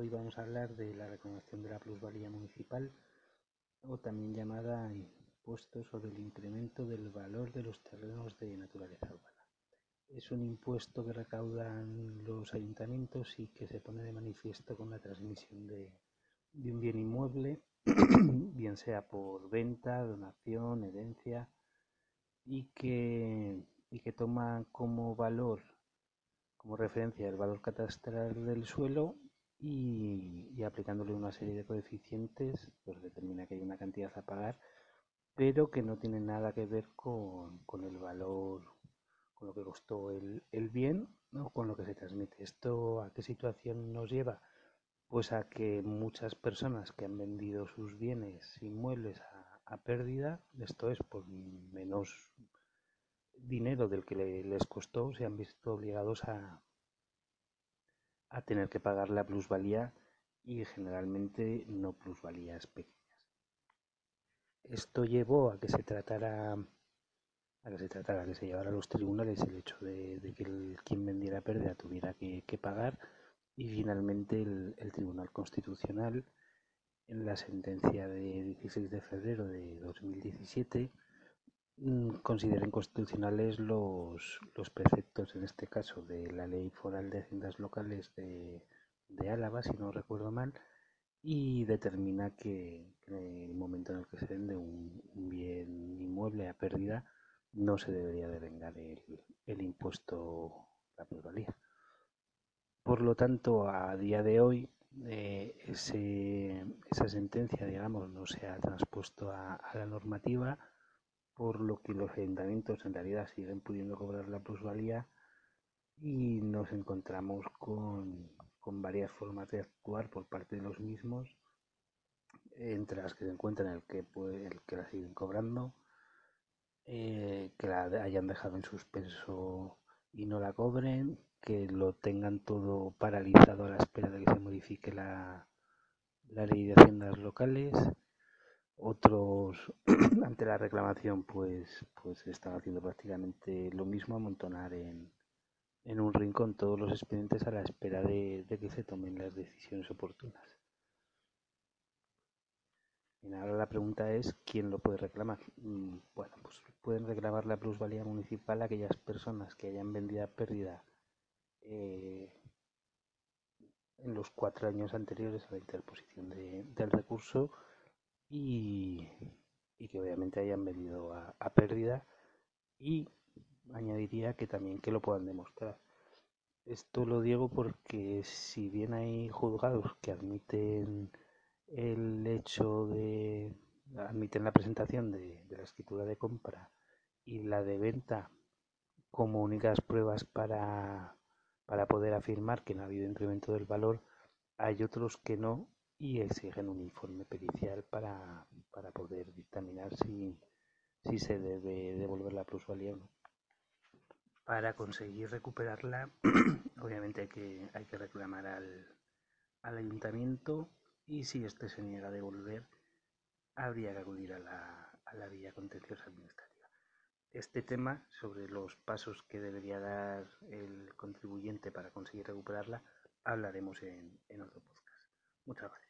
Hoy vamos a hablar de la reclamación de la plusvalía municipal o también llamada impuesto sobre el incremento del valor de los terrenos de naturaleza urbana. Es un impuesto que recaudan los ayuntamientos y que se pone de manifiesto con la transmisión de, de un bien inmueble, bien sea por venta, donación, herencia, y que, y que toma como valor, como referencia el valor catastral del suelo y, aplicándole una serie de coeficientes, pues determina que hay una cantidad a pagar, pero que no tiene nada que ver con, el valor, con lo que costó el, bien o con lo que se transmite. ¿Esto a qué situación nos lleva? Pues a que muchas personas que han vendido sus bienes inmuebles a, a pérdida, esto es por menos dinero del que les costó, se han visto obligados a, a tener que pagar la plusvalía y generalmente no plusvalías pequeñas. Esto llevó a que se tratara a que se tratara, que se llevara a los tribunales el hecho de, que quien vendiera pérdida tuviera que, pagar y finalmente el, Tribunal Constitucional en la sentencia de 16 de febrero de 2017 Mm, consideren constitucionales los, los preceptos, en este caso, de la Ley Foral de Haciendas Locales de, de Álava, si no recuerdo mal, y determina que, en el momento en el que se vende un, bien inmueble a pérdida, no se debería devengar el, el impuesto la plusvalía. Por lo tanto, a día de hoy, eh, ese, esa sentencia, digamos, no se ha transpuesto a la normativa por lo que los ayuntamientos en realidad siguen pudiendo cobrar la plusvalía y nos encontramos con, varias formas de actuar por parte de los mismos, entre las que se encuentran el que, el que la siguen cobrando, eh, que la hayan dejado en suspenso y no la cobren, que lo tengan todo paralizado a la espera de que se modifique la, la ley de haciendas locales otros, ante la reclamación, pues, pues están haciendo prácticamente lo mismo, amontonar en, en un rincón todos los expedientes a la espera de, que se tomen las decisiones oportunas. Y ahora la pregunta es, ¿quién lo puede reclamar? Mm, bueno, pues pueden reclamar la plusvalía municipal aquellas personas que hayan vendido a pérdida eh, en los cuatro años anteriores a la interposición del recurso y, que obviamente hayan venido a, pérdida y añadiría que también que lo puedan demostrar. Esto lo digo porque si bien hay juzgados que admiten el hecho de admiten la presentación de, de la escritura de compra y la de venta como únicas pruebas para, para poder afirmar que no ha habido incremento del valor, hay otros que no y exigen un informe pericial para, para poder dictaminar si, si se debe devolver la plusvalía o no. Para conseguir recuperarla, obviamente hay que, hay que reclamar al, al ayuntamiento y si éste se niega a devolver, habría que acudir a la, a la vía contenciosa administrativa. Este tema, sobre los pasos que debería dar el contribuyente para conseguir recuperarla, hablaremos en, en otro podcast. Muchas gracias.